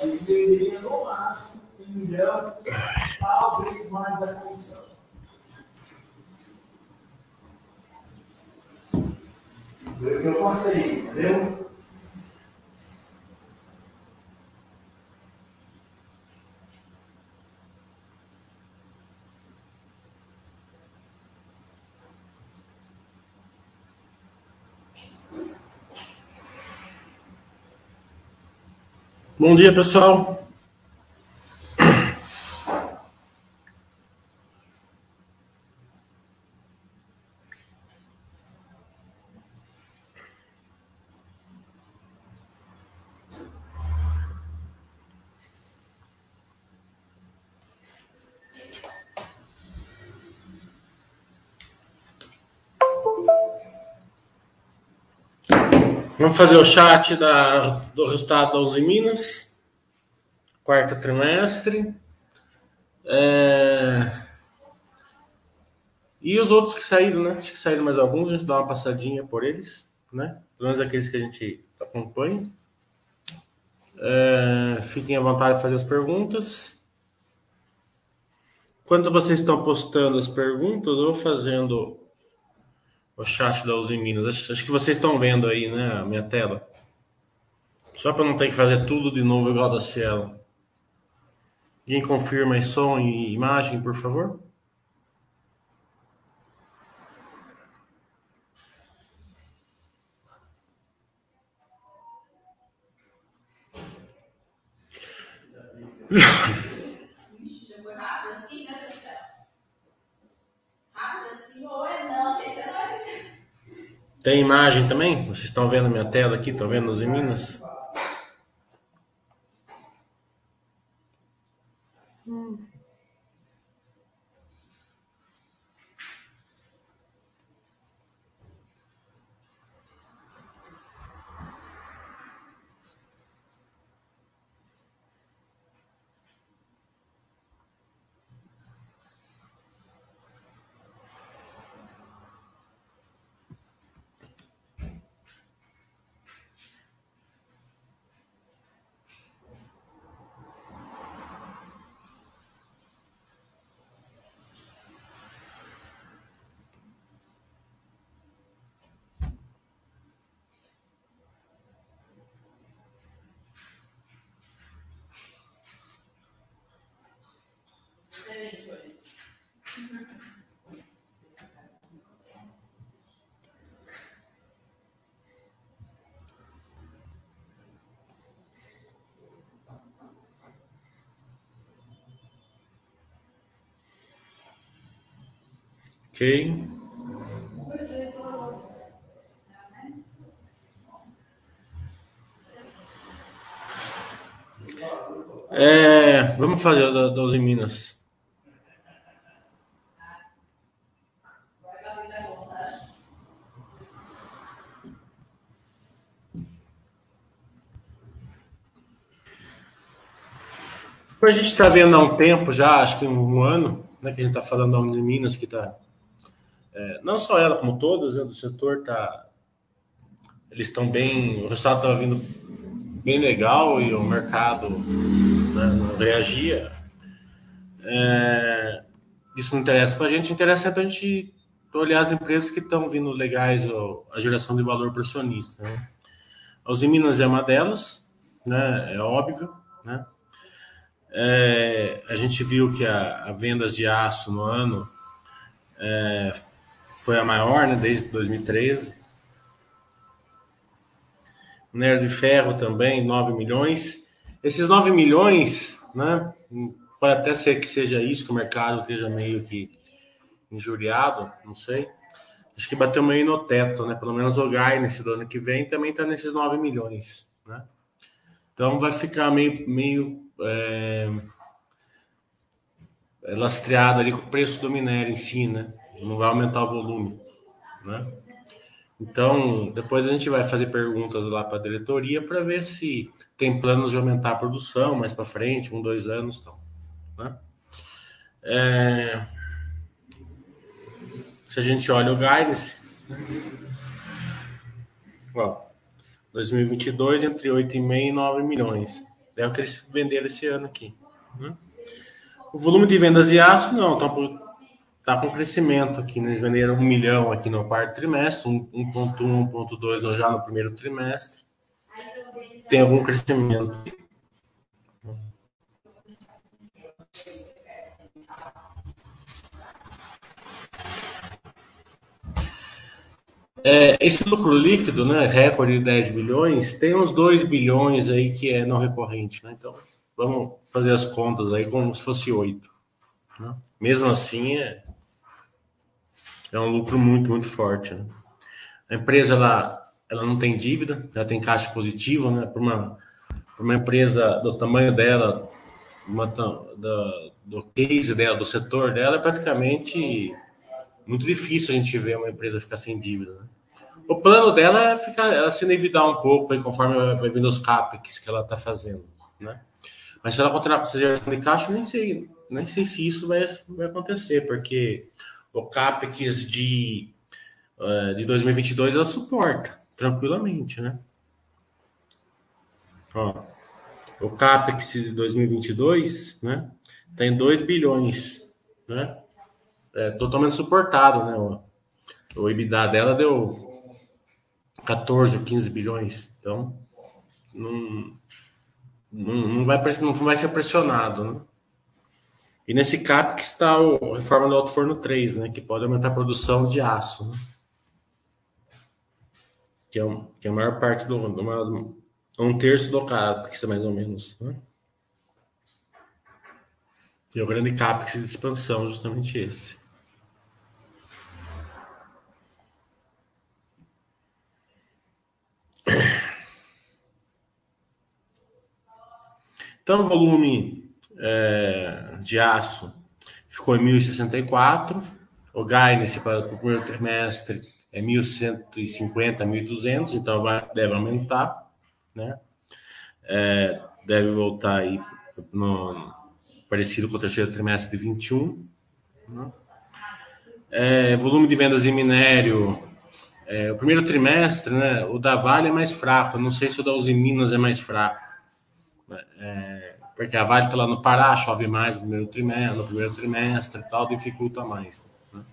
Venderia no máximo um milhão, talvez mais a comissão. Eu consegui, entendeu? Dia, pessoal. Vamos fazer o chat da, do resultado da Uzi Minas, quarto trimestre. É... E os outros que saíram, né? Acho que saíram mais alguns, a gente dá uma passadinha por eles, né? Pelo menos aqueles que a gente acompanha. É... Fiquem à vontade de fazer as perguntas. Quando vocês estão postando as perguntas, eu vou fazendo o chat da Uzi Minas. Acho, acho, que vocês estão vendo aí, né, a minha tela. Só para não ter que fazer tudo de novo igual da Cielo. Quem confirma aí som e imagem, por favor? Tem imagem também? Vocês estão vendo minha tela aqui? Estão vendo os em Minas? É, vamos fazer da, da Minas. A gente está vendo há um tempo já, acho que um ano, né, que a gente está falando da Minas, que está é, não só ela, como todas né, do setor, tá, eles estão bem. O resultado estava vindo bem legal e o mercado né, não reagia. É, isso não interessa para a gente, interessa é a gente olhar as empresas que estão vindo legais, a geração de valor para. Né? A Uzi Minas é uma delas, né, é óbvio. Né? É, a gente viu que a, a vendas de aço no ano é, foi a maior né, desde 2013. Minério de ferro também, 9 milhões. Esses 9 milhões, né, pode até ser que seja isso, que o mercado esteja meio que injuriado, não sei. Acho que bateu meio no teto, né? Pelo menos o guidance do ano que vem também está nesses 9 milhões, né? Então vai ficar meio, meio é, lastreado ali com o preço do minério em si, né? Não vai aumentar o volume, né? Então, depois a gente vai fazer perguntas lá para a diretoria para ver se tem planos de aumentar a produção mais para frente, um, dois anos, então, né? É... Se a gente olha o guidance, ó, 2022 entre 8,5 e 9 milhões. É o que eles venderam esse ano aqui. Né? O volume de vendas de aço, não, está tá com crescimento aqui. Né? Eles venderam um milhão aqui no quarto trimestre, 1,1, 1,2 já no primeiro trimestre. Tem algum crescimento. É, esse lucro líquido, né, recorde de 10 bilhões, tem uns 2 bilhões aí que é não recorrente, né? Então, vamos fazer as contas aí como se fosse 8. Né? Mesmo assim, é, é um lucro muito, muito forte. Né? A empresa, ela, ela não tem dívida, ela tem caixa positivo, né? Para uma, uma empresa do tamanho dela, uma, da, do case dela, do setor dela, é praticamente muito difícil a gente ver uma empresa ficar sem dívida. Né? O plano dela é ficar, ela se endividar um pouco aí, conforme vai vindo os capex que ela está fazendo, né? Mas se ela continuar com essa geração de caixa, nem sei, nem sei se isso vai, vai acontecer, porque o capex de, uh, de 2022 ela suporta tranquilamente, né? Ó, o capex de 2022, né? Tem 2 bilhões, né? É totalmente suportado, né? O, o EBITDA dela deu 14 ou 15 bilhões. Então, não, não, não, vai, não vai ser pressionado. Né? E nesse cap que está a reforma do Alto Forno 3, né? que pode aumentar a produção de aço. Né? Que, é um, que é a maior parte do. do maior, um terço do CAPEX, mais ou menos. Né? E o grande CAPEX de expansão, justamente esse. Então, o volume é, de aço ficou em 1.064, o guidance para o primeiro trimestre é 1.150, 1.200, então vai, deve aumentar, né? É, deve voltar aí no, parecido com o terceiro trimestre de 21. Né? É, volume de vendas de minério, é, o primeiro trimestre, né? O da Vale é mais fraco, não sei se o da Uzi Minas é mais fraco. É, porque a Vale está lá no Pará, chove mais no primeiro trimestre, no primeiro trimestre e tal, dificulta mais. Né?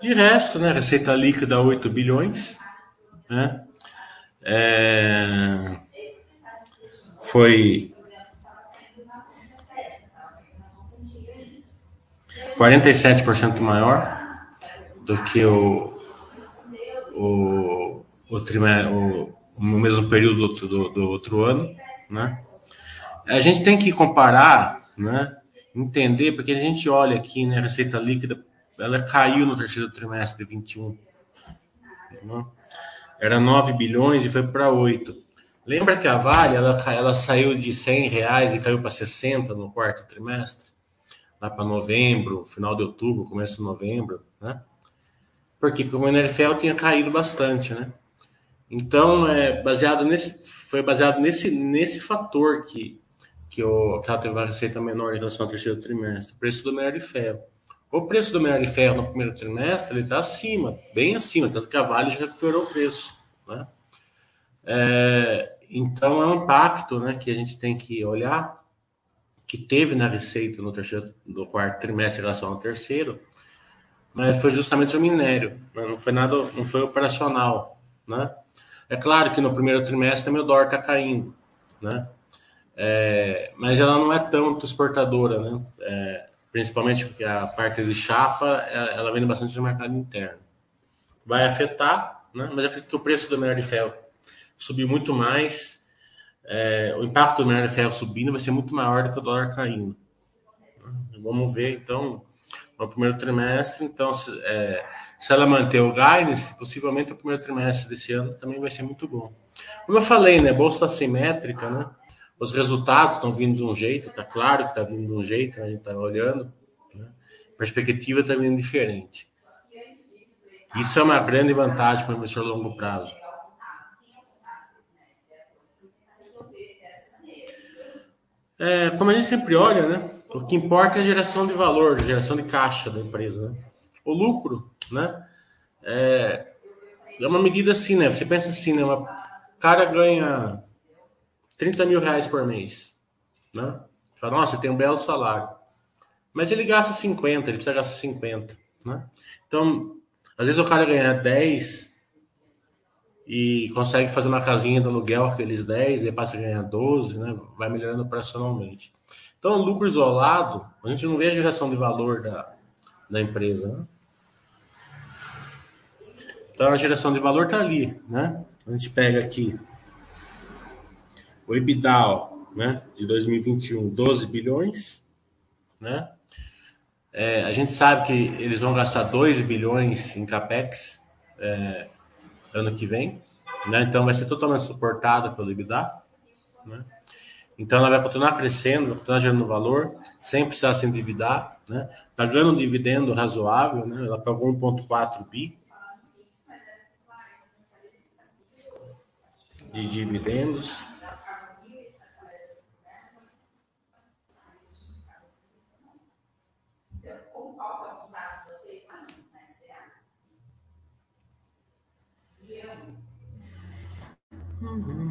De resto, né, receita líquida 8 bilhões, né? É, foi 47% maior do que o, o, o, trimestre, o, o mesmo período do, do, do, outro ano, né? A gente tem que comparar, né? Entender, porque a gente olha aqui, né? A receita líquida, ela caiu no terceiro trimestre de 21. Né? Era 9 bilhões e foi para 8. Lembra que a Vale, ela, ela saiu de 100 reais e caiu para 60 no quarto trimestre? lá para novembro, final de outubro, começo de novembro, né? Porque o Minerfel tinha caído bastante, né? Então, é baseado nesse, foi baseado nesse, nesse fator que, que, o, que ela teve uma receita menor em relação ao terceiro trimestre, o preço do ferro. O preço do ferro no primeiro trimestre ele está acima, bem acima, tanto que a Vale já recuperou o preço, né? É, então é um impacto, né, que a gente tem que olhar que teve na receita no terceiro, no quarto trimestre em relação ao terceiro, mas foi justamente o minério, né? não foi nada, não foi operacional, né? É claro que no primeiro trimestre meu dólar está caindo, né? É, mas ela não é tanto exportadora, né? É, principalmente porque a parte de chapa é, ela vende bastante no mercado interno. Vai afetar, né? Mas acredito que o preço do minério de ferro subiu muito mais é, o impacto do minério de ferro subindo vai ser muito maior do que o dólar caindo. Vamos ver, então, no primeiro trimestre. Então, se, é, se ela manter o guidance, possivelmente o primeiro trimestre desse ano também vai ser muito bom. Como eu falei, né? Bolsa assimétrica, né? Os resultados estão vindo de um jeito, tá claro que está vindo de um jeito, né? a gente está olhando. Né? Perspectiva está vindo diferente. Isso é uma grande vantagem para o investidor a longo prazo. É, como a gente sempre olha, né? O que importa é a geração de valor, geração de caixa da empresa. Né? O lucro, né? É, é uma medida assim, né? Você pensa assim, né? O cara ganha 30 mil reais por mês, né? Fala, nossa, tem um belo salário. Mas ele gasta 50, ele precisa gastar 50, né? Então, às vezes o cara ganha 10 e consegue fazer uma casinha de aluguel com aqueles 10, e passa a ganhar 12, né? Vai melhorando operacionalmente. Então, o lucro isolado, a gente não vê a geração de valor da, da empresa, né? Então, a geração de valor está ali, né? A gente pega aqui o EBITDA, né, de 2021, 12 bilhões, né? É, a gente sabe que eles vão gastar 2 bilhões em capex é, ano que vem, né? Então vai ser totalmente suportada pelo EBITDA, né? Então ela vai continuar crescendo, vai continuar gerando valor, sem precisar se endividar, né? Pagando um dividendo razoável, né? Ela pagou 1,4 bi de dividendos. Uhum.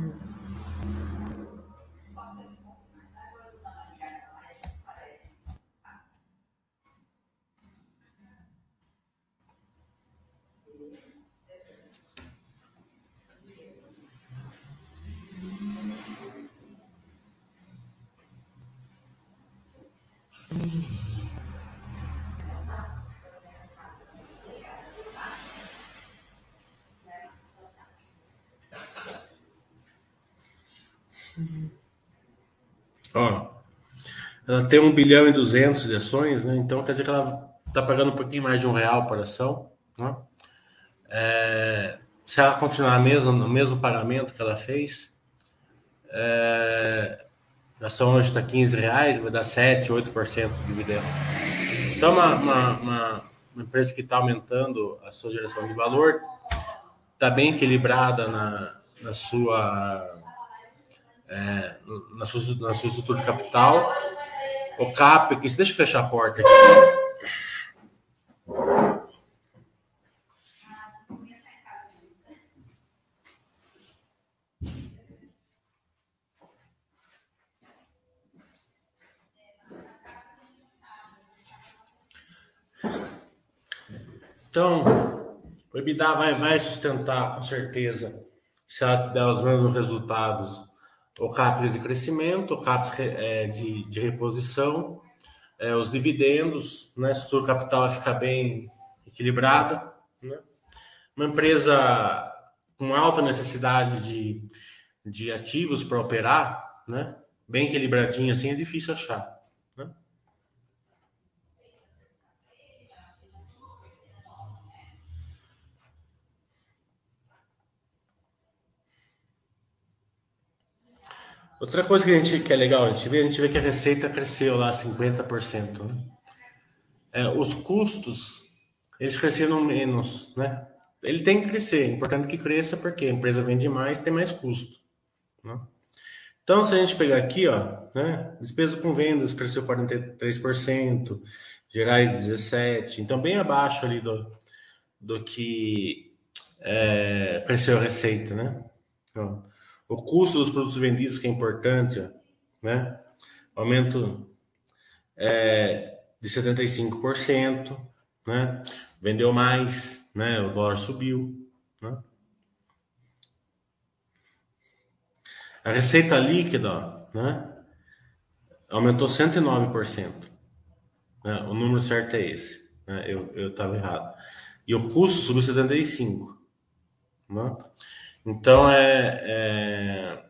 Ela tem 1 bilhão e 200 de ações, né? Então quer dizer que ela está pagando um pouquinho mais de um real por ação, né? É, se ela continuar mesmo, no mesmo pagamento que ela fez, é, a ação hoje está 15 reais, vai dar 7, 8% de dividendo. Então, uma, uma, uma, uma empresa que está aumentando a sua geração de valor, está bem equilibrada na, na sua é, na, sua, na sua estrutura de capital. O CAPEX, deixa eu fechar a porta aqui. Então, o EBITDA vai, vai sustentar com certeza se ela der os mesmos resultados o CAPES de crescimento, o CAPES é, de, de reposição, é, os dividendos, né? a capital vai ficar bem equilibrada. Né? Uma empresa com alta necessidade de, de ativos para operar, né? bem equilibradinha assim, é difícil achar. Outra coisa que a gente que é legal, a gente vê, a gente vê que a receita cresceu lá 50%. Né? É, os custos, eles cresceram menos, né? Ele tem que crescer, é importante que cresça porque a empresa vende mais, tem mais custo. Né? Então, se a gente pegar aqui, ó, né? Despesa com vendas cresceu 43%, gerais 17%, então bem abaixo ali do, do que é, cresceu a receita, né? Então, o custo dos produtos vendidos, que é importante, né? Aumento é, de 75%, né? Vendeu mais, né? O dólar subiu, né? A receita líquida, né? Aumentou 109%. Né? O número certo é esse. Né? Eu estava errado. E o custo subiu 75%. Né? Então, é, é,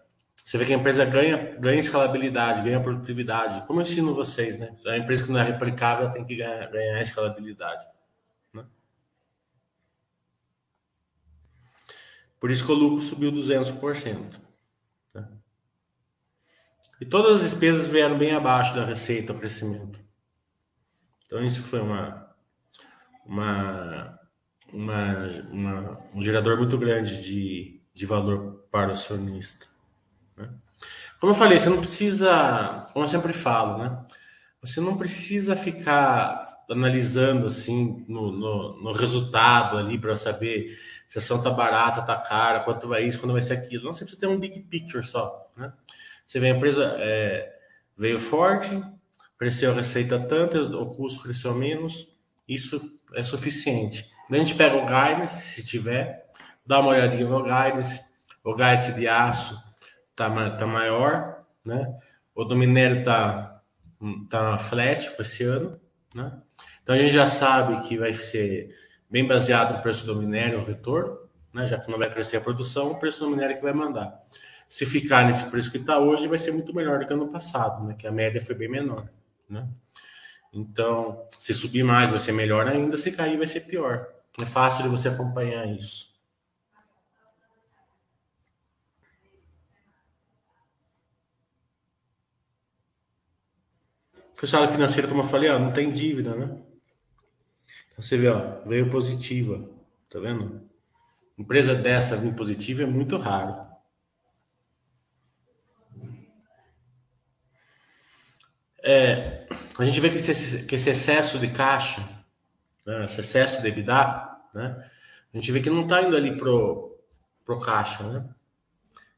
você vê que a empresa ganha, ganha escalabilidade, ganha produtividade. Como eu ensino vocês, né? A empresa que não é replicável tem que ganhar, ganhar escalabilidade. Né? Por isso que o lucro subiu 200%. Né? E todas as despesas vieram bem abaixo da receita, o crescimento. Então, isso foi uma, uma, uma, uma um gerador muito grande de de valor para o acionista. Né? Como eu falei, você não precisa, como eu sempre falo, né? você não precisa ficar analisando assim no, no, no resultado ali para saber se a ação tá barata, tá cara, quanto vai isso, quando vai ser aquilo. Não, você precisa ter um big picture só, né? Você vê a empresa é, veio forte, cresceu a receita tanto, o custo cresceu menos, isso é suficiente. Daí a gente pega o guidance, se tiver, dá uma olhadinha no guidance, o guidance de aço tá, tá maior, né? O do minério tá, tá flat com esse ano, né? Então a gente já sabe que vai ser bem baseado no preço do minério, o retorno, né? Já que não vai crescer a produção, o preço do minério que vai mandar. Se ficar nesse preço que está hoje, vai ser muito melhor do que ano passado, né? Que a média foi bem menor, né? Então, se subir mais, vai ser melhor ainda. Se cair, vai ser pior. É fácil de você acompanhar isso. Fechada financeira, como eu falei, ó, não tem dívida, né? Então você vê, ó, veio positiva, tá vendo? Empresa dessa vir positiva é muito raro. É, a gente vê que esse, que esse excesso de caixa, né, esse excesso de EBITDA, né, a gente vê que não está indo ali pro, pro caixa, né?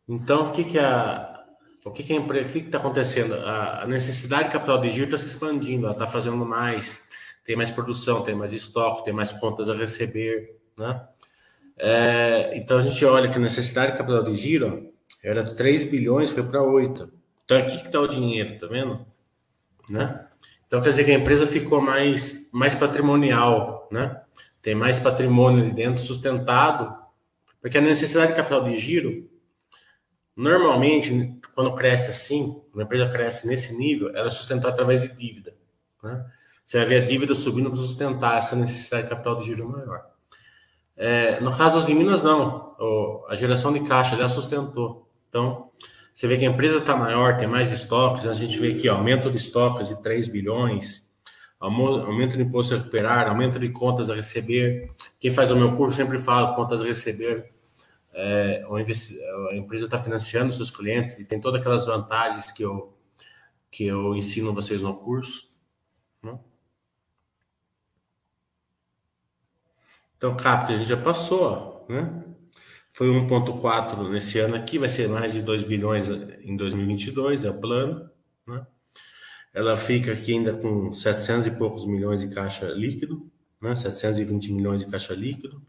Então, o que que a o que que que está acontecendo? A, a, necessidade de capital de giro está se expandindo, ela está fazendo mais, tem mais produção, tem mais estoque, tem mais contas a receber, né? É, então a gente olha que a necessidade de capital de giro era 3 bilhões, foi para 8. Então aqui que está o dinheiro, tá vendo? Né? Então quer dizer que a empresa ficou mais, mais patrimonial, né? Tem mais patrimônio ali dentro sustentado, porque a necessidade de capital de giro, normalmente, quando cresce assim, uma empresa cresce nesse nível, ela é sustentada através de dívida, né? Você vai ver a dívida subindo para sustentar essa necessidade de capital de giro maior. É, no caso das Minas, não. a geração de caixa ela sustentou. Então, você vê que a empresa está maior, tem mais estoques, a gente vê aqui aumento de estoques de 3 bilhões, aumento de imposto a recuperar, aumento de contas a receber. Quem faz o meu curso sempre fala contas a receber. É, a empresa está financiando seus clientes e tem todas aquelas vantagens que eu, que eu ensino vocês no curso. Né? Então, CAP, a gente já passou, né? Foi 1,4 nesse ano aqui, vai ser mais de 2 bilhões em 2022, é o plano. Né? Ela fica aqui ainda com 700 e poucos milhões de caixa líquido, né? 720 milhões de caixa líquido.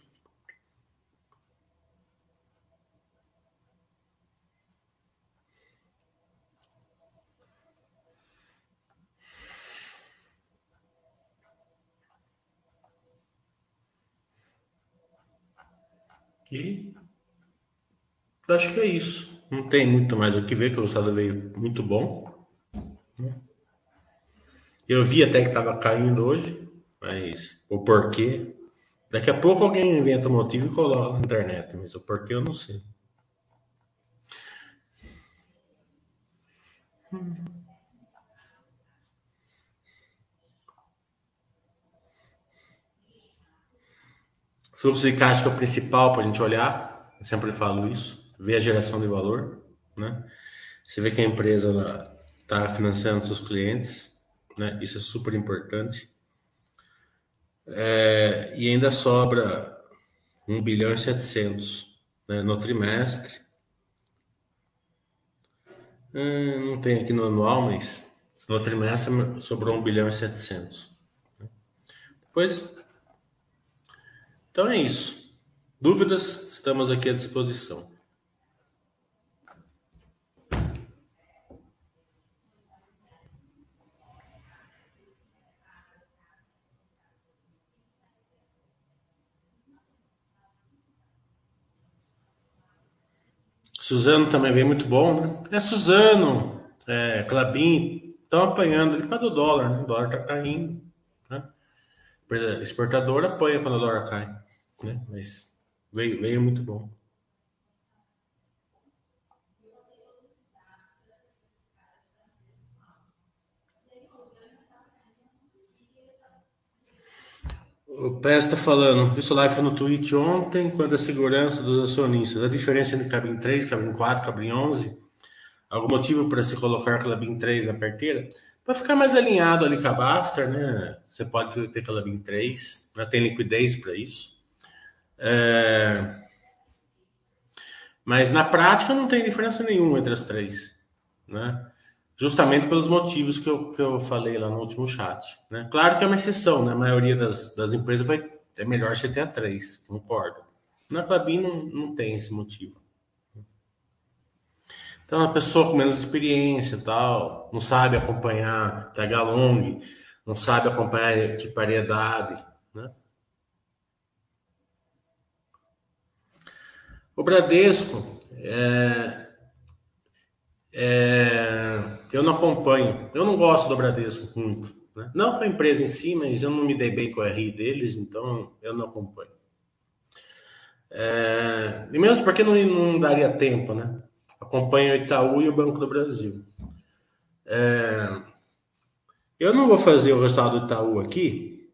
E acho que é isso. Não tem muito mais o que ver, que o resultado veio muito bom. Eu vi até que estava caindo hoje, mas o porquê. Daqui a pouco alguém inventa o motivo e coloca na internet, mas o porquê eu não sei. Fluxo de caixa que é o principal para a gente olhar, eu sempre falo isso ver a geração de valor, né? Você vê que a empresa está financiando seus clientes, né? Isso é super importante. É, e ainda sobra 1 bilhão e 700 né? no trimestre. É, não tem aqui no anual, mas no trimestre sobrou 1 bilhão e 700. Né? Depois, então é isso. Dúvidas, estamos aqui à disposição. Suzano também vem muito bom, né? É Suzano, é, Clabin, estão apanhando ali por causa do dólar, né? O dólar está caindo? Exportador apanha quando o dólar cai, né? Mas veio, veio muito bom. O Pérez está falando, vi sua live no Twitch ontem, quanto à segurança dos acionistas. A diferença entre cabine 3, cabine 4, cabine 11? Algum motivo para se colocar cabine 3 na carteira? Para ficar mais alinhado ali com a Baster, né? Você pode ter aquela BIM 3, né? tem liquidez para isso. É... Mas na prática não tem diferença nenhuma entre as três, né? Justamente pelos motivos que eu, que eu falei lá no último chat. Né? Claro que é uma exceção, né? A maioria das, das empresas vai é melhor você ter a três, concordo. Na Clabin não, não tem esse motivo. Então, uma pessoa com menos experiência tal, não sabe acompanhar TH long, não sabe acompanhar equipariedade, né? O Bradesco, é, é, eu não acompanho, eu não gosto do Bradesco muito. Né? Não com a empresa em si, mas eu não me dei bem com o RI deles, então eu não acompanho. É, e mesmo porque não, não daria tempo, né? Acompanho o Itaú e o Banco do Brasil. É, eu não vou fazer o resultado do Itaú aqui,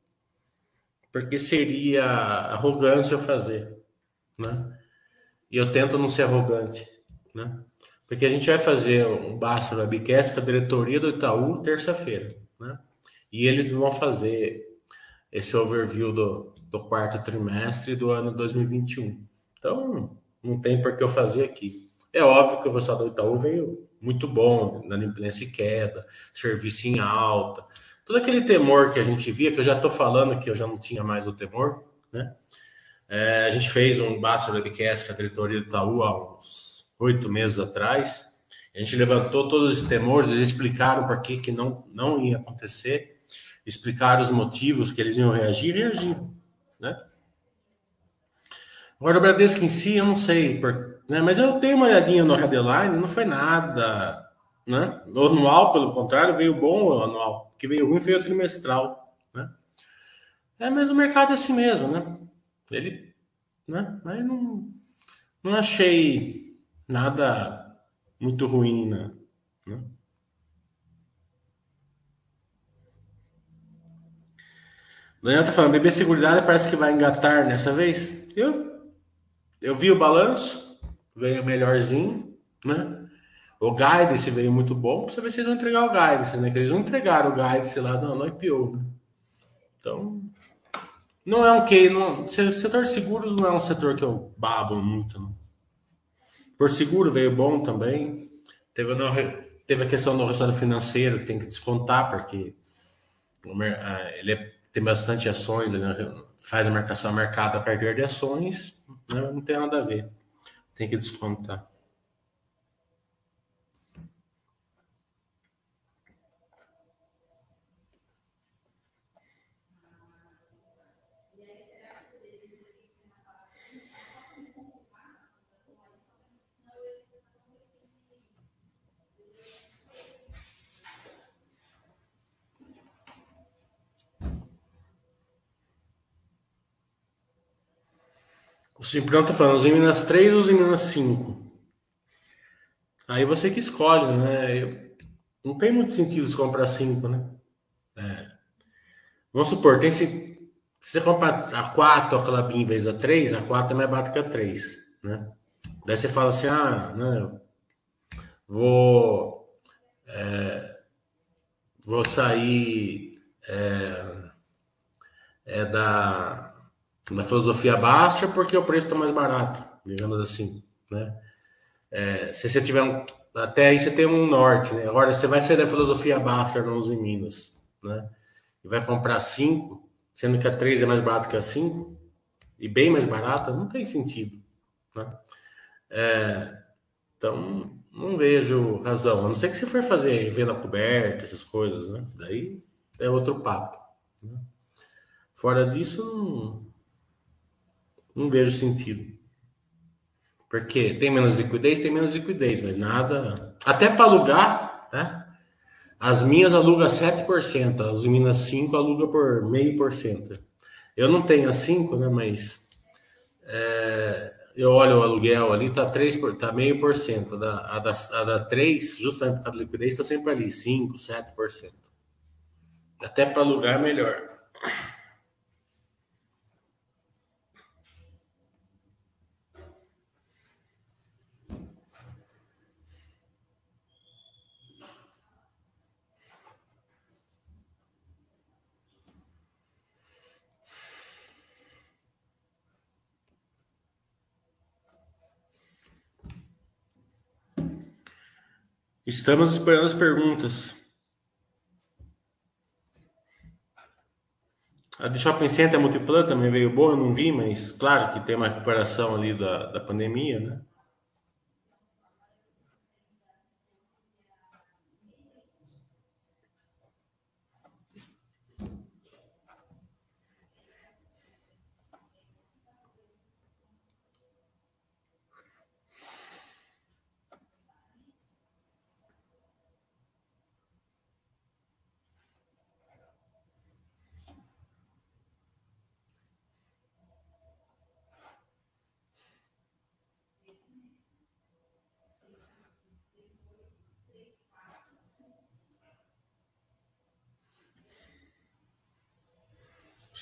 porque seria arrogância eu fazer, né? E eu tento não ser arrogante, né? Porque a gente vai fazer um Basta Webcast com a diretoria do Itaú terça-feira, né? E eles vão fazer esse overview do, do quarto trimestre do ano 2021. Então, não tem por que eu fazer aqui. É óbvio que o resultado do Itaú veio muito bom, na imprensa e queda, serviço em alta, todo aquele temor que a gente via, que eu já estou falando que eu já não tinha mais o temor, né? É, a gente fez um Basta Webcast com a diretoria do Itaú há uns oito meses atrás. A gente levantou todos os temores, eles explicaram por que, que não, não ia acontecer, explicaram os motivos que eles iam reagir e reagiram, né? Agora, o Bradesco em si, eu não sei, né? mas eu dei uma olhadinha no Headline, não foi nada, né? O anual, pelo contrário, veio bom o anual, que veio ruim foi o trimestral, né? É, mas o mercado é assim mesmo, né? Ele, né? Mas não, não achei nada muito ruim, né? né? Daniel tá falando, BB Seguridade parece que vai engatar nessa vez. Eu, eu vi o balanço, veio melhorzinho, né? O guidance veio muito bom. Pra saber se eles vão entregar o guidance, né? Que eles não entregaram o guidance lá no, no IPO, né? Então, não é um que. Não, setor seguros não é um setor que eu babo muito, não. Por seguro veio bom também. Teve, teve a questão do resultado financeiro que tem que descontar, porque ele é, tem bastante ações, ele faz a marcação mercado a carteira de ações, né? não tem nada a ver. Tem que descontar. Cipriano tá falando, os em Minas 3 ou os em Minas 5? Aí você que escolhe, né? Eu, não tem muito sentido você comprar 5, né? É. Vamos supor, tem se, se você comprar a 4 aquela BIM em vez da 3, a 4 é mais barata que a 3, né? Daí você fala assim, ah, né, vou, é, vou sair é, é da na filosofia baixa porque o preço está mais barato, digamos assim, né? É, se você tiver um, até aí você tem um norte, né? Agora você vai sair da filosofia baixa nos em Minas, né? E vai comprar cinco, sendo que a três é mais barata que a cinco e bem mais barata, não tem sentido, né? É, então não vejo razão, a não ser que você for fazer venda coberta, essas coisas, né? Daí é outro papo. Né? Fora disso, não, não vejo sentido. Porque tem menos liquidez, tem menos liquidez, mas nada. Até para alugar, né? As minhas alugam 7%, as Minas 5 aluga por meio por cento. Eu não tenho a 5, né? Mas é, eu olho o aluguel ali, tá 3 por, tá meio por cento. A da, da 3, justamente por causa da liquidez, está sempre ali, 5, 7%. Até para alugar é melhor. Estamos esperando as perguntas. A de Shopping Center Multiplan também veio boa, eu não vi, mas claro que tem uma recuperação ali da, da pandemia, né?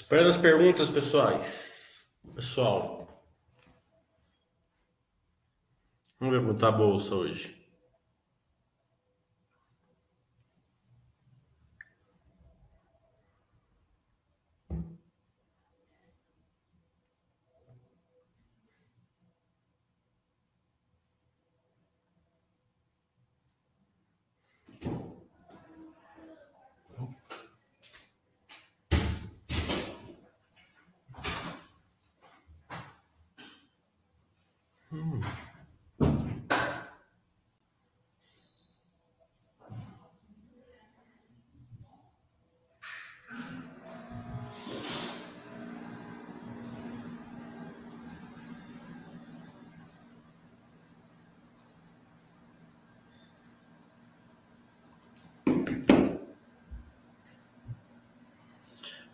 Esperando as perguntas, pessoais. Pessoal. Vamos ver como tá a bolsa hoje.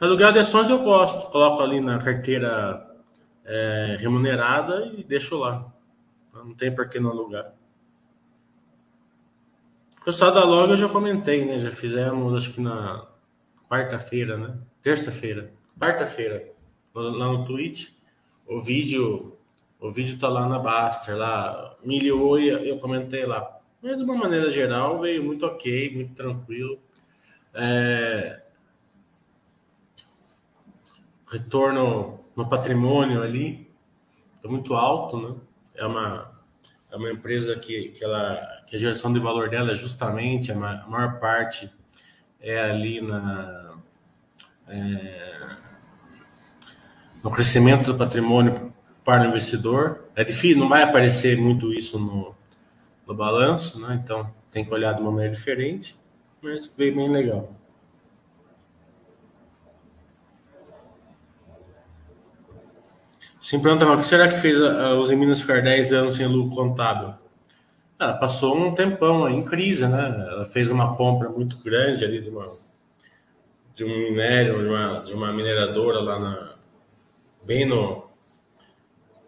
Aluguel de ações eu gosto, coloco ali na carteira é, remunerada e deixo lá. Não tem por que não alugar. Pessoal da loja eu já comentei, né? Já fizemos, acho que na quarta-feira, né? Terça-feira, quarta-feira, lá no Twitch. O vídeo, o vídeo tá lá na Baster, lá, milhou e eu comentei lá. Mas de uma maneira geral veio muito ok, muito tranquilo. É, retorno no patrimônio ali está muito alto, né? É uma, é uma empresa que, que, ela, que a geração de valor dela é justamente a maior, parte é ali na, é, no crescimento do patrimônio para o investidor. É difícil, não vai aparecer muito isso no, no balanço, né? Então tem que olhar de uma maneira diferente, mas veio bem legal. Sim, pergunta, o que será que fez a Uzi Minas ficar 10 anos sem lucro contábil? Ela passou um tempão aí em crise, né? Ela fez uma compra muito grande ali de, uma, de um minério, de uma, de uma mineradora lá na, bem no,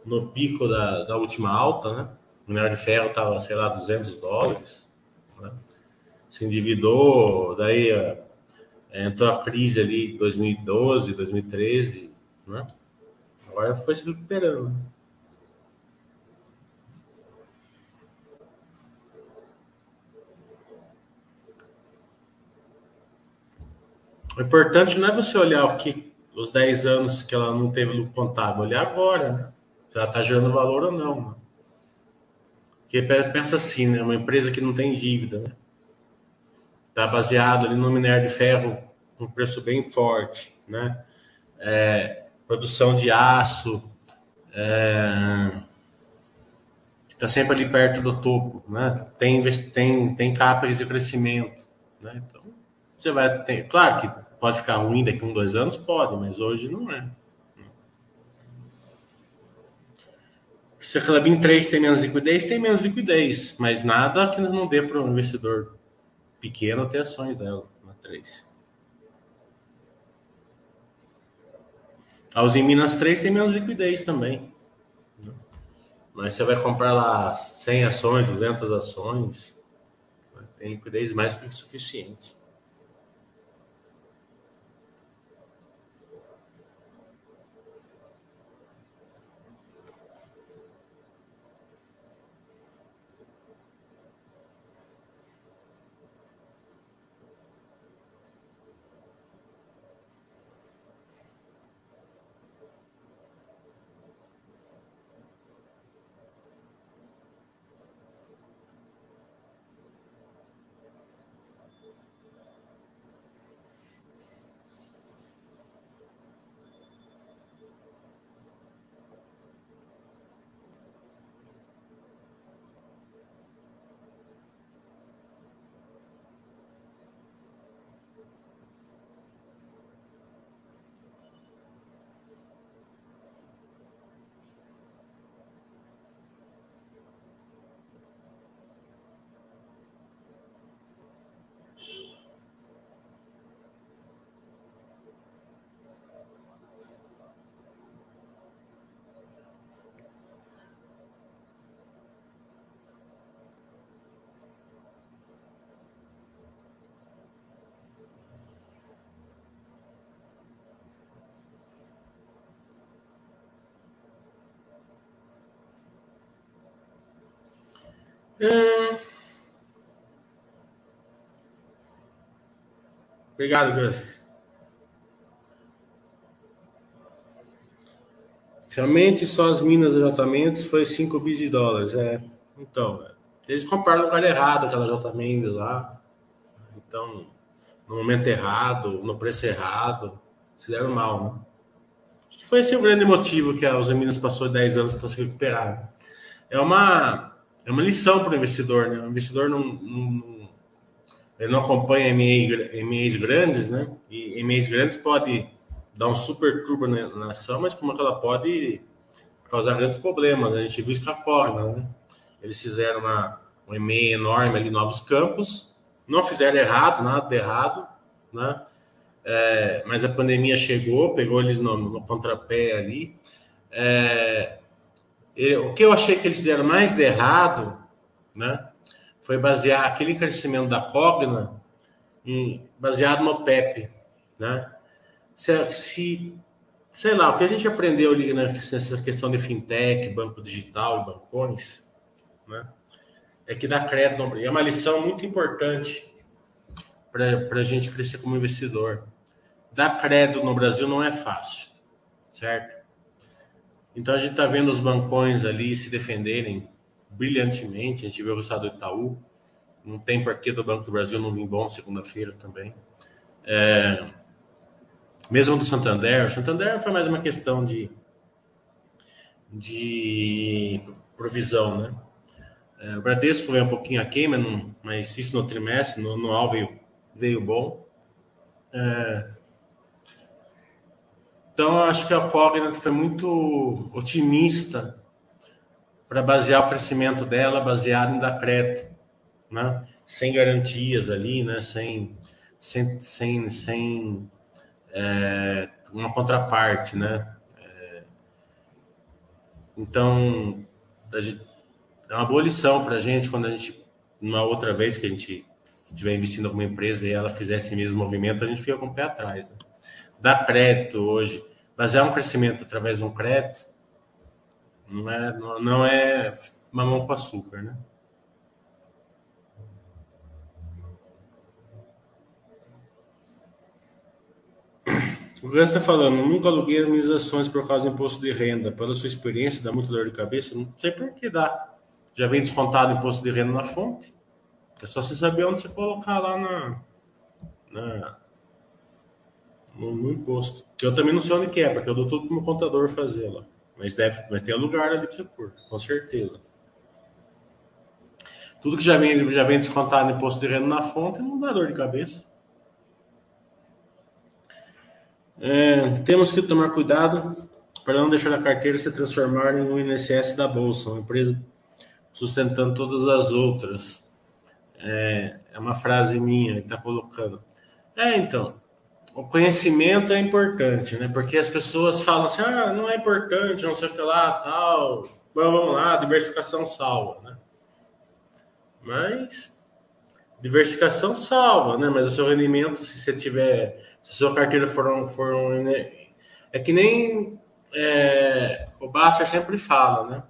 no pico da, da última alta, né? O minério de ferro estava, sei lá, 200 dólares. Né? Se endividou, daí é, entrou a crise ali em 2012, 2013, né? Agora foi se recuperando. O importante não é você olhar o que os 10 anos que ela não teve lucro contábil, olhar agora, né? Se ela está gerando valor ou não. Né? Porque pensa assim, né? Uma empresa que não tem dívida, né? Está baseado ali no minério de ferro um preço bem forte, né? É, produção de aço, é, está sempre ali perto do topo, né? Tem tem tem capas de crescimento, né? Então você vai ter, claro que pode ficar ruim daqui a um dois anos, pode, mas hoje não é. Se a Clabin 3 tem menos liquidez, tem menos liquidez, mas nada que não dê para o investidor pequeno ter ações dela na 3. A Uzi Minas 3 tem menos liquidez também. Mas você vai comprar lá 100 ações, 200 ações, tem liquidez mais do que suficiente. Obrigado, Gus. Realmente só as minas J foi 5 bi de dólares. É. Então, eles compraram no lugar errado aquela J Mendes lá. Então, no momento errado, no preço errado, se deram mal, né? Acho que foi esse o grande motivo que a Usa Minas passou 10 anos para se recuperar. É uma, é uma lição para o investidor, né? O investidor não, não não acompanha MEIs grandes, né? E MEIs grandes pode dar um super turbo na, ação, mas como é que ela pode causar grandes problemas? Né? A gente viu isso com a Cogna, né? Eles fizeram uma, um MEI enorme ali, novos campos, não fizeram errado, nada de errado, né? É, mas a pandemia chegou, pegou eles no, no contrapé ali. É, o que eu achei que eles fizeram mais de errado, né? foi basear aquele crescimento da Cogna em, baseado no PEP, né? Se, se, sei lá, o que a gente aprendeu ali nessa questão de fintech, banco digital e bancões, né? É que dá crédito, é uma lição muito importante para a gente crescer como investidor. Dar crédito no Brasil não é fácil, certo? Então a gente está vendo os bancões ali se defenderem brilhantemente. A gente viu o resultado do Itaú. Não tem porquê do Banco do Brasil não vir bom segunda-feira também. É, mesmo do Santander. O Santander foi mais uma questão de, de provisão, né? É, o Bradesco veio um pouquinho aqui, mas, mas isso no trimestre, no anual veio, veio bom. É, então, eu acho que a Cogna foi muito otimista para basear o crescimento dela baseado em dar crédito, né? Sem garantias ali, né? Sem, sem, sem, sem é, uma contraparte, né? É, então, gente, é uma boa lição para a gente quando a gente, uma outra vez que a gente estiver investindo em alguma empresa e ela fizesse esse mesmo movimento, a gente fica com o pé atrás. Né? Dar crédito hoje, basear um crescimento através de um crédito, não é, não, é mamão com açúcar, né? O Gus está falando, nunca aluguei harmonizações por causa do imposto de renda. Pela sua experiência, dá muita dor de cabeça? Não sei por que dá. Já vem descontado o imposto de renda na fonte. É só você saber onde você colocar lá na, na no, no, imposto. Que eu também não sei onde que é, porque eu dou tudo para o contador fazer lá. Mas deve, vai ter lugar ali para você pôr, com certeza. Tudo que já vem, já vem descontado no imposto de renda na fonte não dá dor de cabeça. É, temos que tomar cuidado para não deixar a carteira se transformar em um INSS da Bolsa, uma empresa sustentando todas as outras. É, é uma frase minha que está colocando. É, então, o conhecimento é importante, né? Porque as pessoas falam assim, ah, não é importante, não sei o que lá, tal. Vamos lá, diversificação salva, né? Mas diversificação salva, né? Mas o seu rendimento, se você tiver, se a sua carteira for um, for um é que nem é, o Basta sempre fala, né?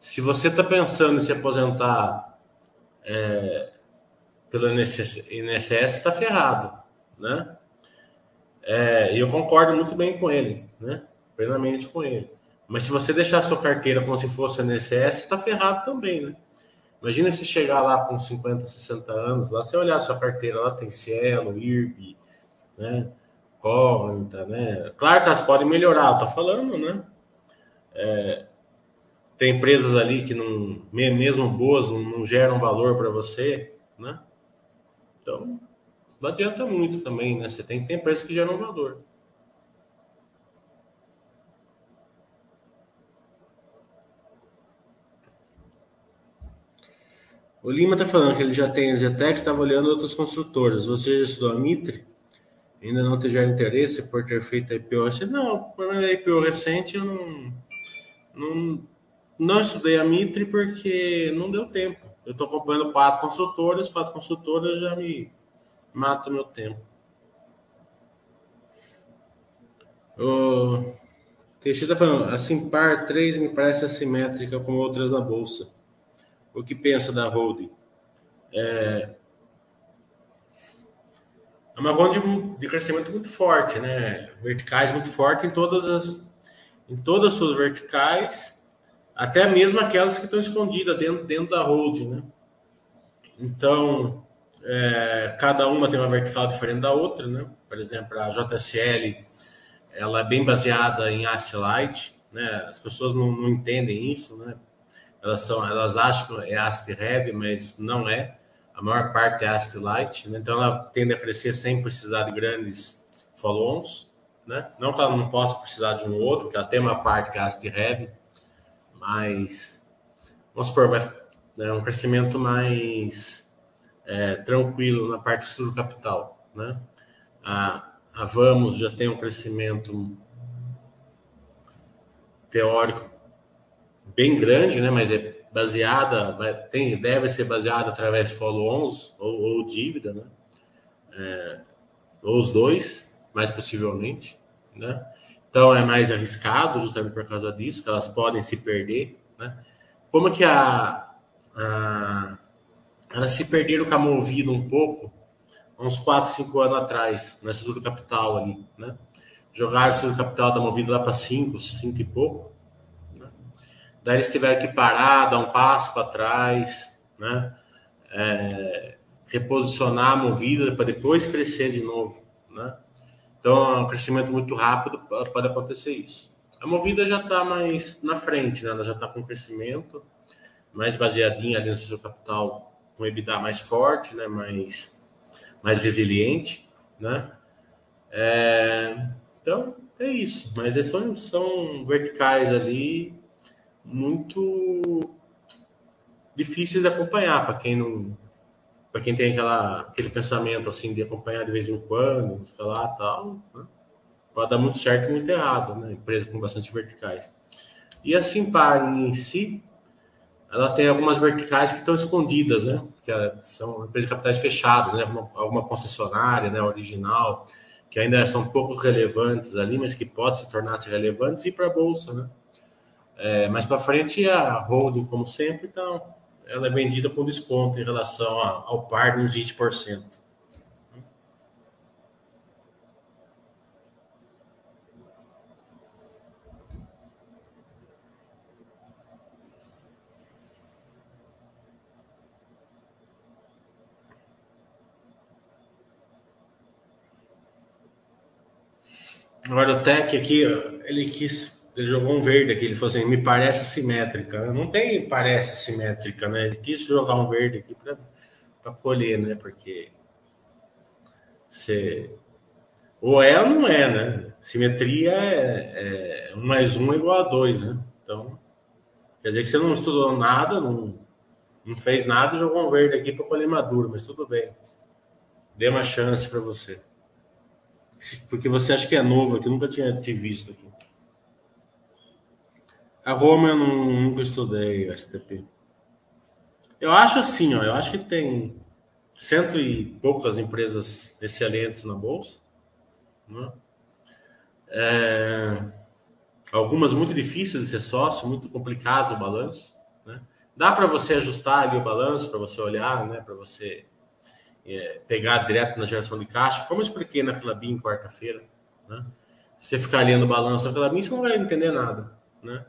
Se você está pensando em se aposentar é, pelo INSS, está ferrado, né? É, e eu concordo muito bem com ele, né? Plenamente com ele. Mas se você deixar sua carteira como se fosse a NSS, está ferrado também, né? Imagina você chegar lá com 50, 60 anos, lá você olhar sua carteira, lá tem Cielo, IRB, né? Cognita, né? Claro que elas podem melhorar, tô falando, né? É, tem empresas ali que não, mesmo boas, não, não geram valor para você, né? Então, não adianta muito também, né? Você tem que ter empresas que geram valor. O Lima está falando que ele já tem a Zetec, estava olhando outras construtoras. Você já estudou a Mitre? Ainda não tiver interesse por ter feito a IPO recente? Não, a IPO recente eu não, não, não estudei a Mitre porque não deu tempo. Eu estou acompanhando quatro construtoras, quatro construtoras já me mata o meu tempo. O Teixeira está falando, a Simpar 3 me parece assimétrica como outras na bolsa. o que pensa da holding? É, é uma holding de crescimento muito forte, né? Verticais muito forte em todas as em todas as suas verticais, até mesmo aquelas que estão escondidas dentro, dentro da holding, né? Então, é, cada uma tem uma vertical diferente da outra, né? Por exemplo, a JSL, ela é bem baseada em asset light, né? As pessoas não, não entendem isso, né? Elas são, elas acham que é asset heavy, mas não é. A maior parte é asset light, né? então ela tende a crescer sem precisar de grandes follow-ons, né? Não que ela não possa precisar de um outro, que ela tem uma parte que é asset heavy, mas vamos supor, vai né, um crescimento mais é, tranquilo na parte estudo capital, né? A, a Vamos já tem um crescimento teórico bem grande, né? Mas é baseada, vai, tem, deve ser baseada através de follow-ons ou, ou, dívida, né? É, ou os dois, mais possivelmente, né? Então é mais arriscado justamente por causa disso, que elas podem se perder, né? Como que a, a elas se perderam com a Movida um pouco, uns 4, 5 anos atrás, na estrutura capital ali, né? Jogaram a estrutura capital da Movida lá para 5, 5 e pouco, Daí eles tiveram que parar, dar um passo para trás, né? É, reposicionar a movida para depois crescer de novo, né? Então, é um crescimento muito rápido pode acontecer isso. A movida já está mais na frente, né? Ela já está com crescimento mais baseadinha ali no seu capital, com EBITDA mais forte, né? Mais, mais resiliente, né? É, então, é isso. Mas são, são verticais ali muito difíceis de acompanhar para quem não para quem tem aquela, aquele pensamento assim de acompanhar de vez em quando, escalar tal, né? pode dar muito certo e muito errado, né? Empresa com bastante verticais. E a Simpar em si, ela tem algumas verticais que estão escondidas, né? Que são empresas de capitais fechados, né? Alguma, concessionária, né? Original, que ainda são pouco relevantes ali, mas que pode se tornar -se relevantes e para a bolsa, né? É, mais para frente, a holding, como sempre, então, ela é vendida com desconto em relação ao par de uns 20%. Agora o Tech aqui, ele quis ele jogou um verde aqui, ele falou assim, me parece simétrica. Não tem parece simétrica, né? Ele quis jogar um verde aqui para colher, né? Porque você... Ou é ou não é, né? Simetria é, é um mais um igual a dois, né? Então, quer dizer que você não estudou nada, não, não fez nada jogou um verde aqui para colher maduro, mas tudo bem. Dê uma chance para você. Porque você acha que é novo, que nunca tinha te visto aqui. A Roma eu não, nunca estudei STP. Eu acho assim, ó, eu acho que tem cento e poucas empresas excelentes na bolsa, né? é, algumas muito difíceis de ser sócio, muito complicadas o balanço. Né? Dá para você ajustar ali o balanço, para você olhar, né? para você é, pegar direto na geração de caixa, como eu expliquei na Clabin quarta-feira. Né? Você ficar olhando o balanço da Clabin, você não vai entender nada. Né?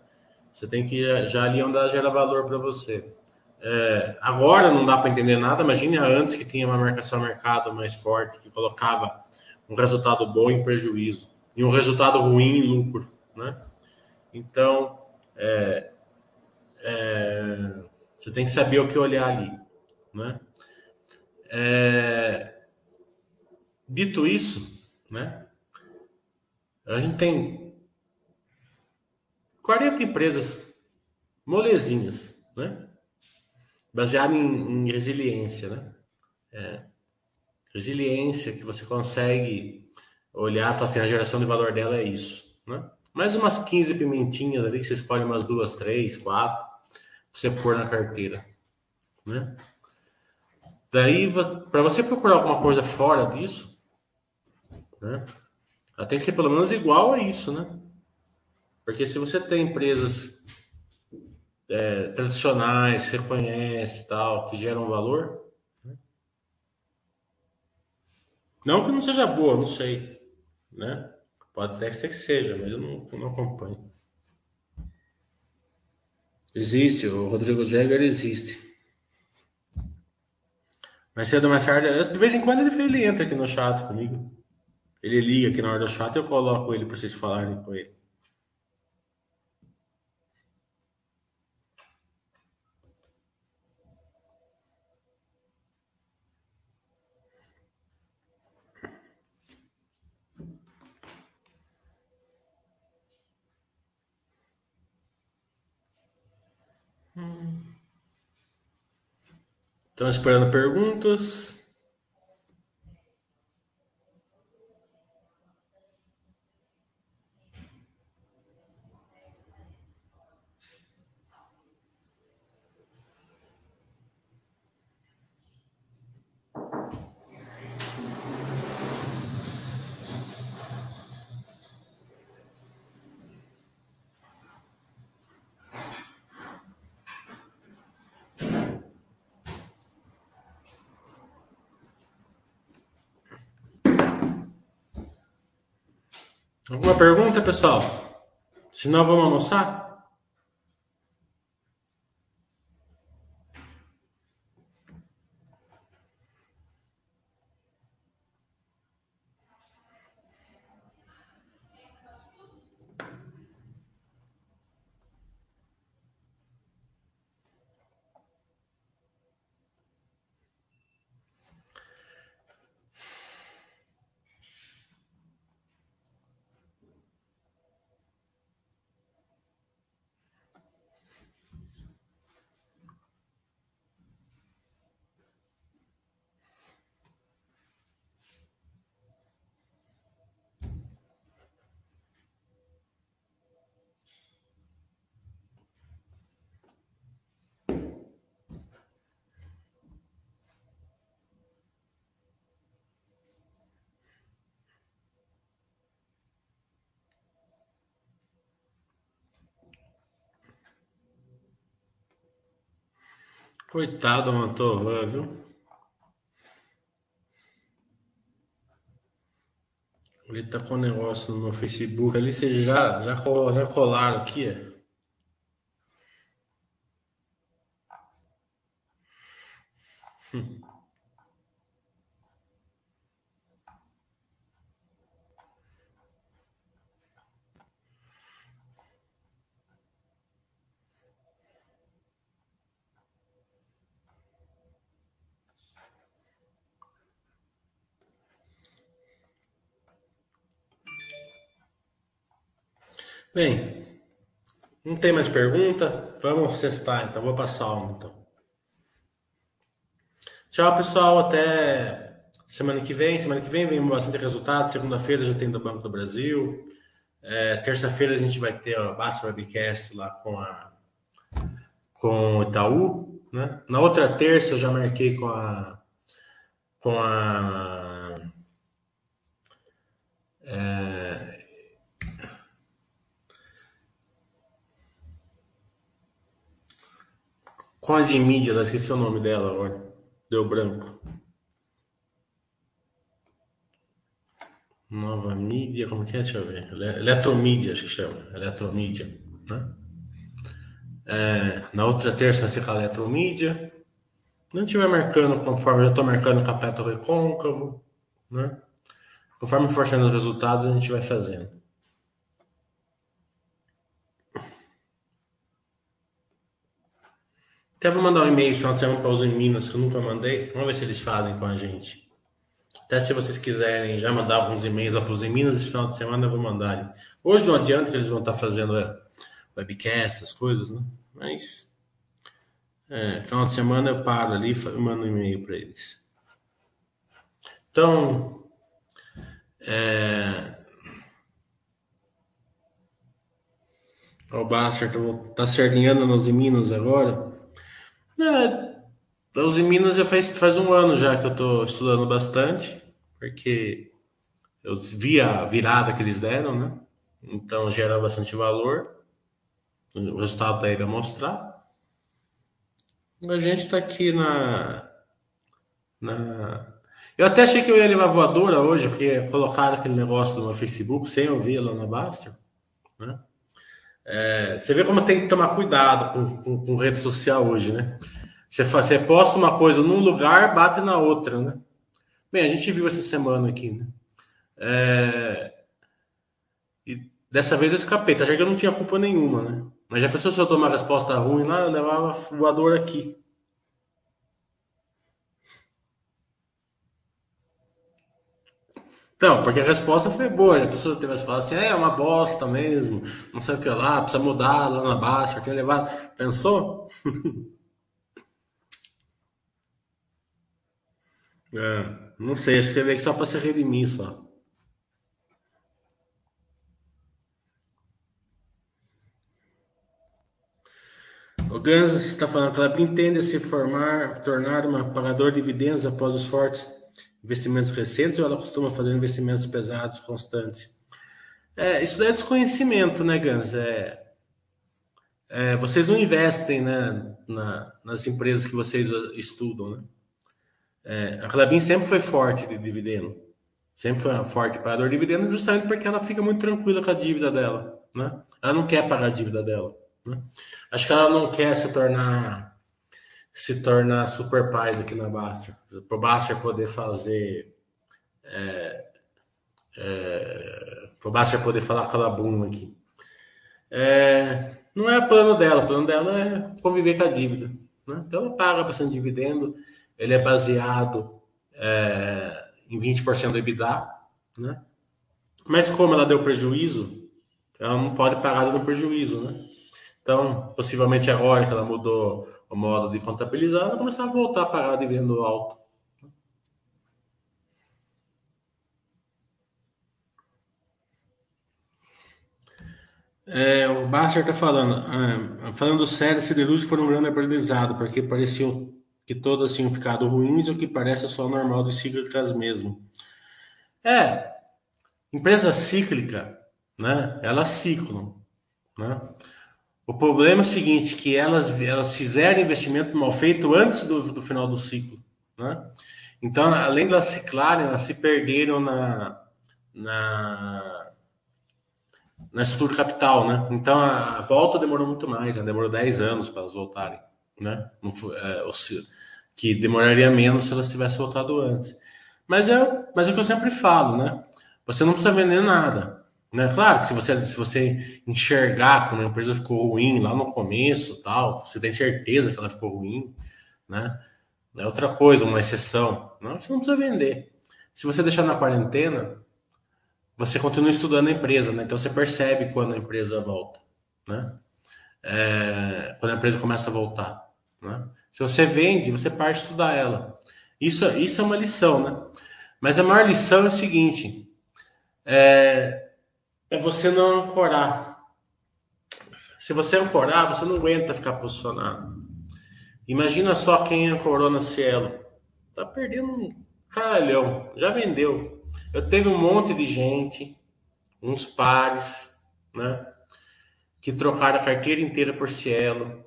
Você tem que já ali onde ela gera valor para você. É, agora não dá para entender nada. Imagine antes que tinha uma marcação mercado mais forte, que colocava um resultado bom em prejuízo e um resultado ruim em lucro, né? Então, é, é, você tem que saber o que olhar ali, né? É, dito isso, né? A gente tem 40 empresas molezinhas, né? Baseado em, em resiliência, né? É, resiliência que você consegue olhar e falar assim, a geração de valor dela é isso, né? Mais umas 15 pimentinhas ali, que você escolhe umas duas, três, quatro, pra você pôr na carteira, né? Daí, para você procurar alguma coisa fora disso, né? Ela tem que ser pelo menos igual a isso, né? Porque se você tem empresas é, tradicionais, você conhece tal, que geram valor. Não que não seja boa, não sei, né? Pode até ser que seja, mas eu não, não acompanho. Existe, o Rodrigo Jäger existe. Mais cedo ou mais tarde, de vez em quando ele, ele entra aqui no chat comigo. Ele liga aqui na hora do chat e eu coloco ele para vocês falarem com ele. Estão esperando perguntas. Alguma pergunta, pessoal? Se não, vamos almoçar? Coitado, Mantovan, viu? Ele tá com um negócio no Facebook ali, vocês já, já, já colaram aqui, é? Hum. Bem, não tem mais pergunta? Vamos cestar, então. Vou passar um, então. Tchau, pessoal. Até semana que vem. Semana que vem vem bastante resultado. Segunda-feira já tem do Banco do Brasil. É, Terça-feira a gente vai ter a Basta Webcast lá com a com o Itaú. Né? Na outra terça eu já marquei com a com a é, Com a de mídia, não esqueci o nome dela agora. Deu branco. Nova mídia, como que é? Deixa eu ver. Eletromídia, acho que chama. Eletromídia. Né? É, na outra terça vai ser com a eletromídia. Não estiver marcando conforme eu estou marcando capeto recôncavo. Né? Conforme for chegando os resultados, a gente vai fazendo. Até vou mandar um e-mail esse final de semana para os em Minas, que eu nunca mandei. Vamos ver se eles fazem com a gente. Até se vocês quiserem já mandar alguns e-mails lá para os em Minas, esse final de semana eu vou mandar. Hoje não adianta que eles vão estar fazendo é, webcast, essas coisas, né? Mas é, final de semana eu paro ali e mando um e-mail para eles. Então, é... o Bastard tá sardinhando nos Minas agora. É, os em Minas já faz, faz um ano já que eu estou estudando bastante, porque eu vi a virada que eles deram, né? Então gera bastante valor. O resultado daí vai mostrar. A gente está aqui na, na. Eu até achei que eu ia levar voadora hoje, porque colocaram aquele negócio no Facebook sem eu ver lá na Basta. Né? É, você vê como tem que tomar cuidado com, com, com rede social hoje, né? Você, você posta uma coisa num lugar, bate na outra, né? Bem, a gente viu essa semana aqui, né? É, e dessa vez eu escapei, tá? Já que eu não tinha culpa nenhuma, né? Mas já pensou se eu tomar resposta ruim lá, eu levava voador aqui. Então, porque a resposta foi boa. A pessoa tivesse falado assim, é, é uma bosta mesmo, não sei o que lá, precisa mudar lá na baixa, tinha levado. Pensou? é, não sei, que você veio só para se redimir só. O Gans está falando que ela entende se formar, tornar uma pagador de dividendos após os fortes investimentos recentes ou ela costuma fazer investimentos pesados, constantes? É, isso é desconhecimento, né, Gans? É, é, vocês não investem né, na, nas empresas que vocês estudam, né? É, a Clabin sempre foi forte de dividendo. Sempre foi forte pagador de dividendo, justamente porque ela fica muito tranquila com a dívida dela, né? Ela não quer pagar a dívida dela. Né? Acho que ela não quer se tornar se tornar super pais aqui na Baster. Para o Baster poder fazer. É, é, para o Baster poder falar calabum aqui. É, não é plano dela, o plano dela é conviver com a dívida. Né? Então ela paga bastante dividendo, ele é baseado é, em 20% do EBITDA. Né? Mas como ela deu prejuízo, ela não pode pagar dando prejuízo. Né? Então, possivelmente agora que ela mudou o modo de contabilizar, ela começar a voltar a pagar dividendo alto. É, o Basser está falando, é, falando sério, siderúrgicos foram um grande aprendizado, porque parecia que todas tinham ficado ruins, o que parece só normal de cíclicas mesmo. É, empresa cíclica, né? Elas ciclam, né? O problema é o seguinte, que elas, elas fizeram investimento mal feito antes do, do final do ciclo. Né? Então, além de elas ciclarem, elas se perderam na, na, na estrutura capital. Né? Então, a, a volta demorou muito mais, né? demorou 10 anos para elas voltarem. Né? Não foi, é, que demoraria menos se elas tivessem voltado antes. Mas é, mas é o que eu sempre falo, né? Você não precisa vender nada. Né? Claro que se você, se você enxergar que uma empresa ficou ruim lá no começo, tal, você tem certeza que ela ficou ruim, né? É outra coisa, uma exceção. Não, você não precisa vender. Se você deixar na quarentena, você continua estudando a empresa, né? Então você percebe quando a empresa volta, né? É, quando a empresa começa a voltar, né? Se você vende, você parte estudar ela. Isso, isso é uma lição, né? Mas a maior lição é o seguinte: é, é você não ancorar. Se você ancorar, você não aguenta ficar posicionado. Imagina só quem ancorou na Cielo. Tá perdendo um caralhão. Já vendeu. Eu tenho um monte de gente, uns pares, né? Que trocaram a carteira inteira por Cielo.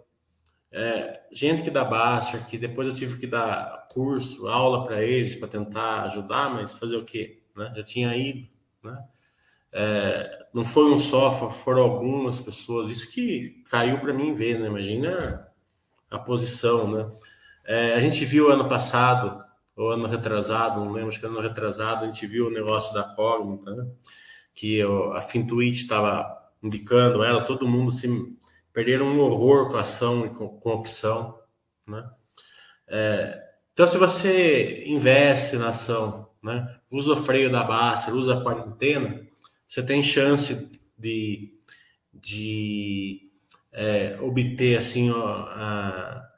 É, gente que dá baixa, que depois eu tive que dar curso, aula para eles, para tentar ajudar, mas fazer o quê? Né? Já tinha ido, né? É, não foi um só, foram algumas pessoas. Isso que caiu para mim ver, né? Imagina a posição, né? É, a gente viu ano passado, ou ano retrasado, não lembro, acho que ano retrasado, a gente viu o negócio da Cognita, né? que a Fintuit estava indicando ela, todo mundo se perderam um horror com a ação e com, com opção, né? É, então, se você investe na ação, né? usa o freio da Baster, usa a quarentena, você tem chance de, de é, obter assim ó, a,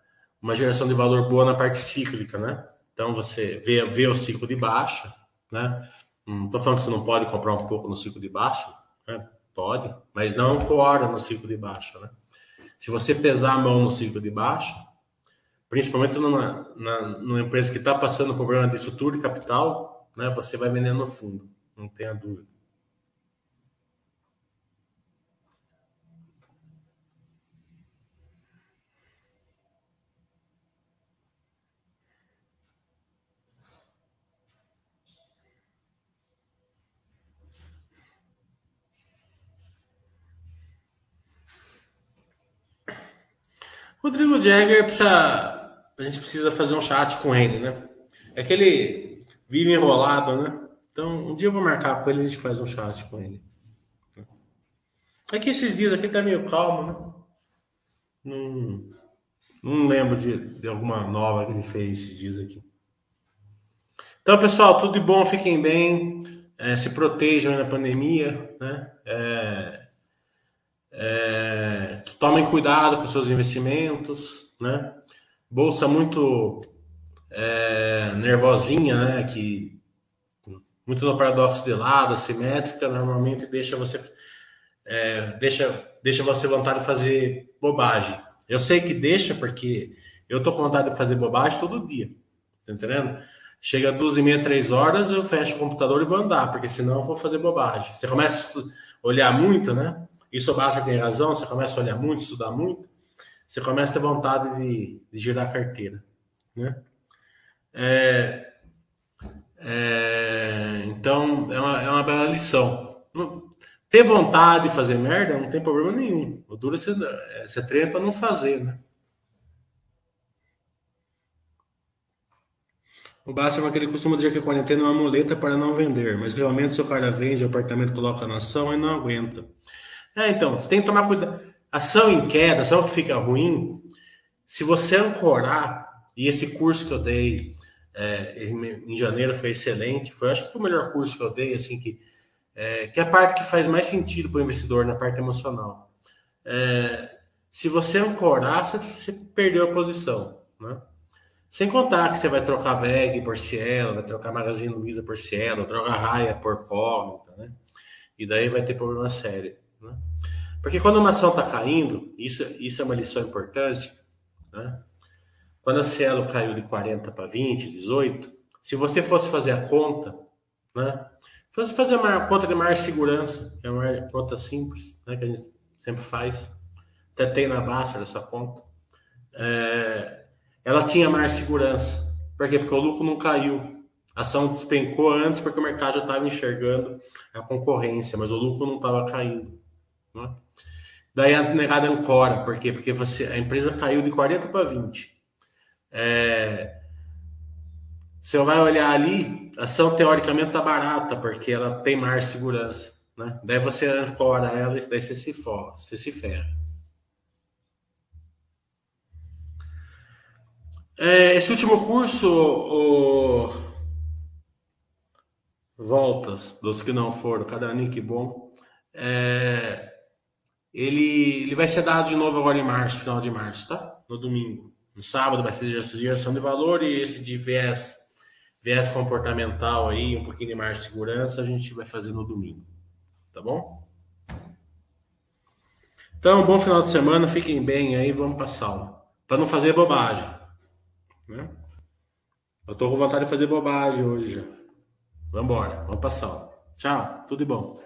uma geração de valor boa na parte cíclica, né? Então você vê, vê o ciclo de baixa, né? Não estou falando que você não pode comprar um pouco no ciclo de baixa, né? pode, mas não ancora no ciclo de baixa, né? Se você pesar a mão no ciclo de baixa, principalmente numa, na, numa empresa que está passando por problema de estrutura de capital, né? Você vai vendendo no fundo, não tenha dúvida. Rodrigo Jagger precisa. A gente precisa fazer um chat com ele, né? É que ele vive enrolado, né? Então, um dia eu vou marcar com ele e a gente faz um chat com ele. É que esses dias aqui tá meio calmo, né? Não, não lembro de, de alguma nova que ele fez esses dias aqui. Então, pessoal, tudo de bom, fiquem bem, é, se protejam na pandemia, né? É, é, tomem cuidado com seus investimentos, né? Bolsa muito é, nervosinha, né? Que muito no paradoxo de lado, assimétrica, normalmente deixa você é, deixa deixa você vontade de fazer bobagem. Eu sei que deixa porque eu tô com vontade de fazer bobagem todo dia, tá entendendo? Chega duas e meia, três horas, eu fecho o computador e vou andar, porque senão eu vou fazer bobagem. Você começa a olhar muito, né? Isso basta ter razão, você começa a olhar muito, estudar muito, você começa a ter vontade de, de girar carteira, né? É, é, então, é uma, é uma bela lição. Ter vontade de fazer merda não tem problema nenhum. O duro é você, é, você treina para não fazer, né? O Bárcio é que ele costuma dizer que a quarentena é uma muleta para não vender, mas realmente se o cara vende, o apartamento coloca na ação e não aguenta. É, então, você tem que tomar cuidado. Ação em queda, ação que fica ruim, se você ancorar, e esse curso que eu dei é, em, janeiro foi excelente, foi acho que foi o melhor curso que eu dei, assim, que, é, que é a parte que faz mais sentido para o investidor, na parte emocional. É, se você ancorar, você, você perdeu a posição, né? Sem contar que você vai trocar VEG por Cielo, vai trocar Magazine Luiza por Cielo, troca Raia por Cognita, né? E daí vai ter problema sério, né? Porque quando uma ação está caindo, isso, isso é uma lição importante, né? Quando a Cielo caiu de 40 para 20, 18, se você fosse fazer a conta, né? Fosse fazer uma conta de maior segurança, que é uma conta simples, né? Que a gente sempre faz. Até tem na baixa dessa conta. É, ela tinha mais segurança. Por quê? Porque o lucro não caiu. A ação despencou antes porque o mercado já estava enxergando a concorrência, mas o lucro não estava caindo. Né? Daí a negada ancora, por quê? Porque você, a empresa caiu de 40 para 20. É, você vai olhar ali, a ação teoricamente está barata, porque ela tem mais segurança. Né? Daí você ancora ela e daí você se, for, você se ferra. É, esse último curso, o... voltas dos que não foram, cada nick bom, é... ele, ele vai ser dado de novo agora em março, final de março, tá? No domingo. No sábado vai ser geração de valor e esse de viés, viés comportamental aí, um pouquinho de mais de segurança, a gente vai fazer no domingo, tá bom? Então, bom final de semana, fiquem bem aí, vamos passar aula. Para não fazer bobagem. Né? Eu tô com vontade de fazer bobagem hoje já. Vambora, vamos passar. Tchau, tudo de bom.